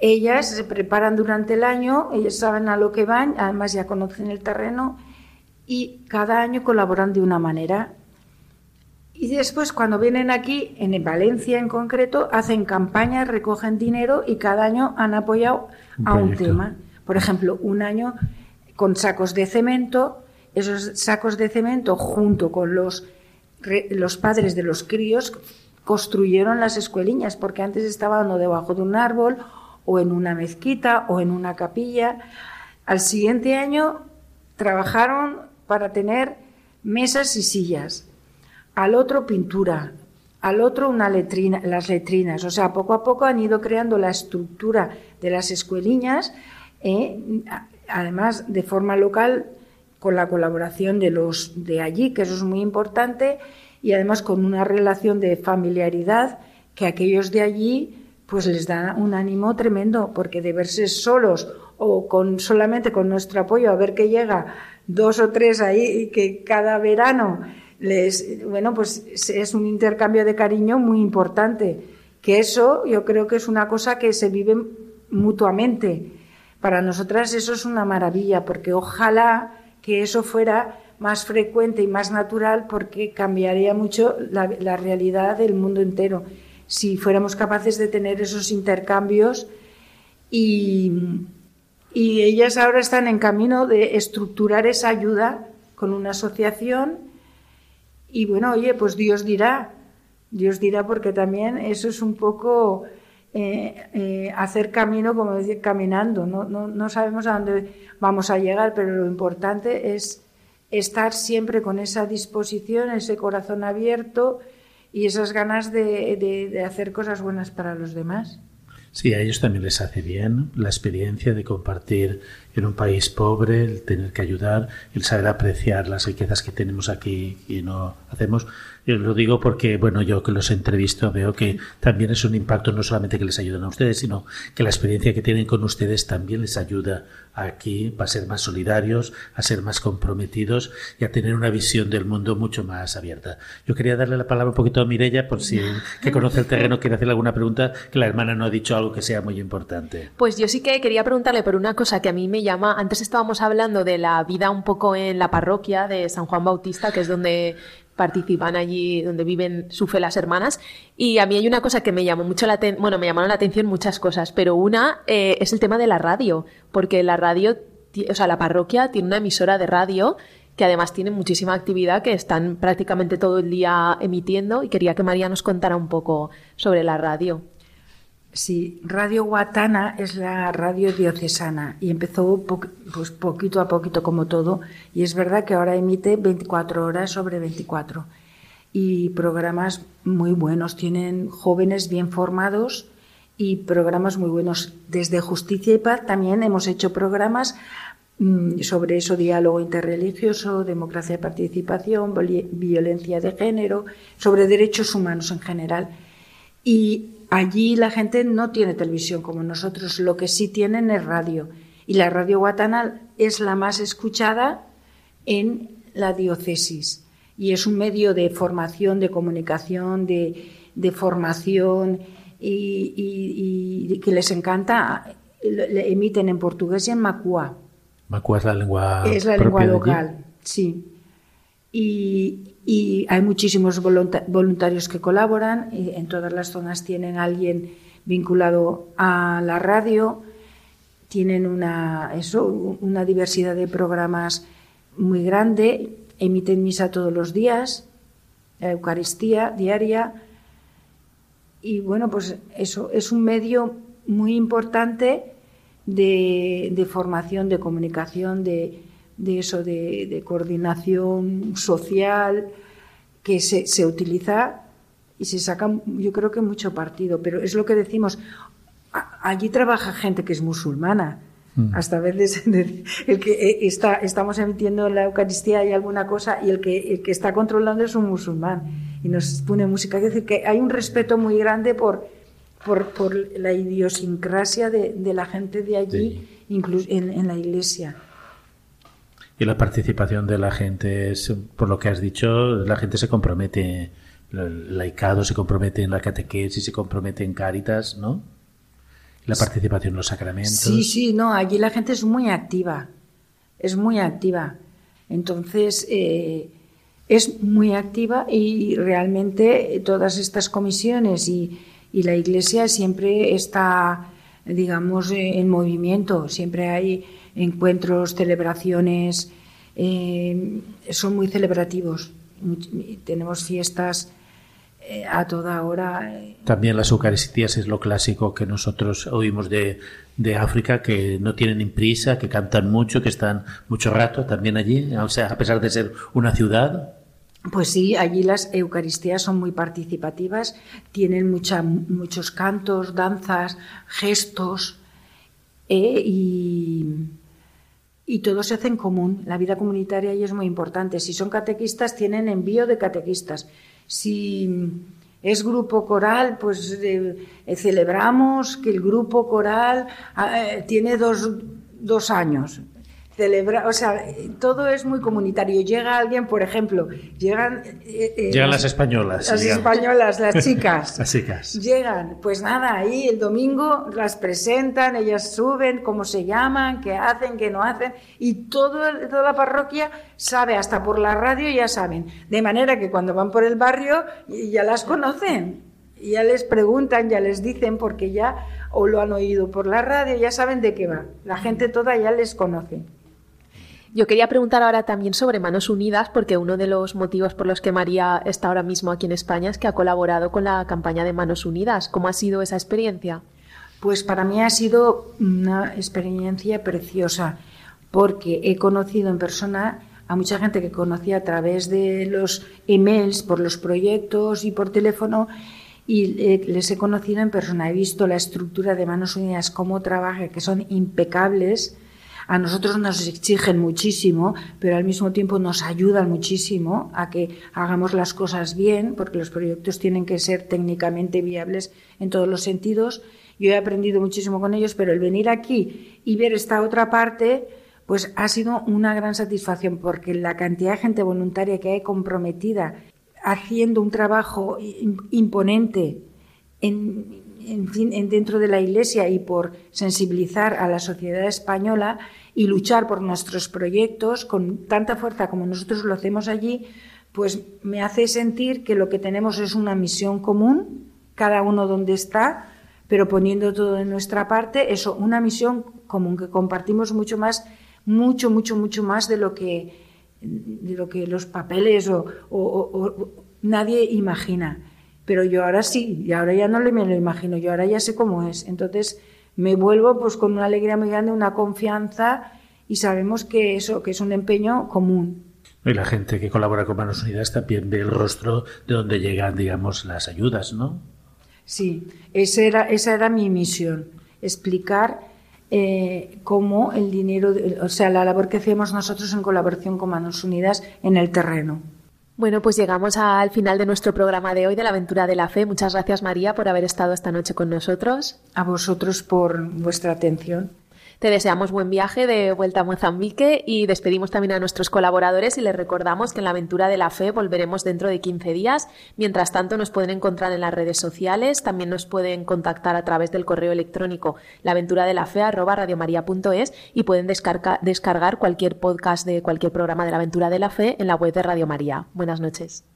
ellas se preparan durante el año, ellas saben a lo que van, además ya conocen el terreno y cada año colaboran de una manera. Y después, cuando vienen aquí, en Valencia en concreto, hacen campañas, recogen dinero y cada año han apoyado a un tema. Por ejemplo, un año con sacos de cemento, esos sacos de cemento junto con los, los padres de los críos construyeron las escueliñas, porque antes estaban debajo de un árbol o en una mezquita o en una capilla. Al siguiente año trabajaron para tener mesas y sillas. Al otro pintura, al otro una las letrinas. O sea, poco a poco han ido creando la estructura de las escueliñas, eh, además de forma local, con la colaboración de los de allí, que eso es muy importante, y además con una relación de familiaridad que aquellos de allí pues les da un ánimo tremendo, porque de verse solos o con solamente con nuestro apoyo a ver que llega dos o tres ahí que cada verano les bueno pues es un intercambio de cariño muy importante que eso yo creo que es una cosa que se vive mutuamente. Para nosotras eso es una maravilla porque ojalá que eso fuera más frecuente y más natural porque cambiaría mucho la, la realidad del mundo entero. Si fuéramos capaces de tener esos intercambios y, y ellas ahora están en camino de estructurar esa ayuda con una asociación y bueno, oye, pues Dios dirá, Dios dirá porque también eso es un poco eh, eh, hacer camino, como decir, caminando, no, no, no sabemos a dónde vamos a llegar, pero lo importante es estar siempre con esa disposición, ese corazón abierto y esas ganas de, de, de hacer cosas buenas para los demás. Sí, a ellos también les hace bien la experiencia de compartir en un país pobre, el tener que ayudar, el saber apreciar las riquezas que tenemos aquí y no hacemos. Yo lo digo porque, bueno, yo que los entrevisto veo que también es un impacto no solamente que les ayudan a ustedes, sino que la experiencia que tienen con ustedes también les ayuda aquí a ser más solidarios, a ser más comprometidos y a tener una visión del mundo mucho más abierta. Yo quería darle la palabra un poquito a Mirella, por si que conoce el terreno quiere hacer alguna pregunta, que la hermana no ha dicho algo que sea muy importante. Pues yo sí que quería preguntarle por una cosa que a mí me llama. Antes estábamos hablando de la vida un poco en la parroquia de San Juan Bautista, que es donde participan allí donde viven su fe las hermanas y a mí hay una cosa que me llamó mucho la atención, bueno, me llamaron la atención muchas cosas, pero una eh, es el tema de la radio, porque la radio, o sea, la parroquia tiene una emisora de radio que además tiene muchísima actividad que están prácticamente todo el día emitiendo y quería que María nos contara un poco sobre la radio. Sí, Radio Guatana es la radio diocesana y empezó pues poquito a poquito como todo y es verdad que ahora emite 24 horas sobre 24 y programas muy buenos, tienen jóvenes bien formados y programas muy buenos. Desde Justicia y Paz también hemos hecho programas mmm, sobre eso, diálogo interreligioso, democracia y participación, violencia de género, sobre derechos humanos en general. Y allí la gente no tiene televisión como nosotros, lo que sí tienen es radio. Y la radio guatana es la más escuchada en la diócesis. Y es un medio de formación, de comunicación, de, de formación y, y, y, que les encanta. Le emiten en portugués y en macua. Macua es la lengua. Es la lengua local, sí. Y, y hay muchísimos voluntarios que colaboran. en todas las zonas tienen alguien vinculado a la radio. Tienen una, eso, una diversidad de programas muy grande. Emiten misa todos los días, la Eucaristía diaria. Y bueno, pues eso es un medio muy importante de, de formación, de comunicación, de, de eso, de, de coordinación social, que se, se, utiliza y se saca, yo creo que mucho partido, pero es lo que decimos, allí trabaja gente que es musulmana. Mm. Hasta a veces el que eh, está, estamos emitiendo la Eucaristía y alguna cosa y el que, el que está controlando es un musulmán y nos pone música. Es decir, que hay un respeto muy grande por, por, por la idiosincrasia de, de, la gente de allí, sí. incluso en, en la iglesia. Y la participación de la gente, es, por lo que has dicho, la gente se compromete, el laicado se compromete en la catequesis, se compromete en Cáritas, ¿no? La participación en los sacramentos. Sí, sí, no, allí la gente es muy activa, es muy activa. Entonces, eh, es muy activa y realmente todas estas comisiones y, y la Iglesia siempre está, digamos, en movimiento, siempre hay encuentros, celebraciones, eh, son muy celebrativos. Tenemos fiestas eh, a toda hora. Eh. También las Eucaristías es lo clásico que nosotros oímos de, de África, que no tienen prisa, que cantan mucho, que están mucho rato también allí, o sea, a pesar de ser una ciudad. Pues sí, allí las Eucaristías son muy participativas, tienen mucha, muchos cantos, danzas, gestos eh, y, y, todo se hace en común. La vida comunitaria ahí es muy importante. Si son catequistas, tienen envío de catequistas. Si es grupo coral, pues eh, celebramos que el grupo coral ah, eh, tiene dos, dos años celebrar, o sea, todo es muy comunitario. Llega alguien, por ejemplo, llegan... Eh, eh, llegan las españolas. Las españolas, las chicas. las chicas. Llegan, pues nada, ahí el domingo las presentan, ellas suben, cómo se llaman, qué hacen, qué no hacen, y todo, toda la parroquia sabe, hasta por la radio ya saben. De manera que cuando van por el barrio ya las conocen. Ya les preguntan, ya les dicen, porque ya o lo han oído por la radio, ya saben de qué va. La gente toda ya les conoce. Yo quería preguntar ahora también sobre Manos Unidas, porque uno de los motivos por los que María está ahora mismo aquí en España es que ha colaborado con la campaña de Manos Unidas. ¿Cómo ha sido esa experiencia? Pues para mí ha sido una experiencia preciosa, porque he conocido en persona a mucha gente que conocía a través de los emails, por los proyectos y por teléfono, y eh, les he conocido en persona. He visto la estructura de Manos Unidas, cómo trabaja, que son impecables a nosotros nos exigen muchísimo, pero al mismo tiempo nos ayudan muchísimo a que hagamos las cosas bien, porque los proyectos tienen que ser técnicamente viables en todos los sentidos. Yo he aprendido muchísimo con ellos, pero el venir aquí y ver esta otra parte, pues ha sido una gran satisfacción, porque la cantidad de gente voluntaria que hay comprometida haciendo un trabajo imponente en, en, dentro de la Iglesia y por sensibilizar a la sociedad española y luchar por nuestros proyectos con tanta fuerza como nosotros lo hacemos allí, pues me hace sentir que lo que tenemos es una misión común, cada uno donde está, pero poniendo todo de nuestra parte, eso, una misión común que compartimos mucho más, mucho, mucho, mucho más de lo que, de lo que los papeles o nadie imagina. Pero yo ahora sí, y ahora ya no me lo imagino, yo ahora ya sé cómo es. Entonces me vuelvo pues con una alegría muy grande, una confianza y sabemos que eso, que es un empeño común. Y la gente que colabora con Manos Unidas también ve el rostro de donde llegan, digamos, las ayudas, ¿no? Sí, esa era, esa era mi misión, explicar eh, cómo el dinero, o sea, la labor que hacemos nosotros en colaboración con Manos Unidas en el terreno. Bueno, pues llegamos al final de nuestro programa de hoy de la aventura de la fe. Muchas gracias María por haber estado esta noche con nosotros. A vosotros por vuestra atención. Te deseamos buen viaje de vuelta a Mozambique y despedimos también a nuestros colaboradores y les recordamos que en la aventura de la fe volveremos dentro de 15 días. Mientras tanto, nos pueden encontrar en las redes sociales, también nos pueden contactar a través del correo electrónico laventuradelafe@radiomaria.es y pueden descargar cualquier podcast de cualquier programa de la aventura de la fe en la web de Radio María. Buenas noches.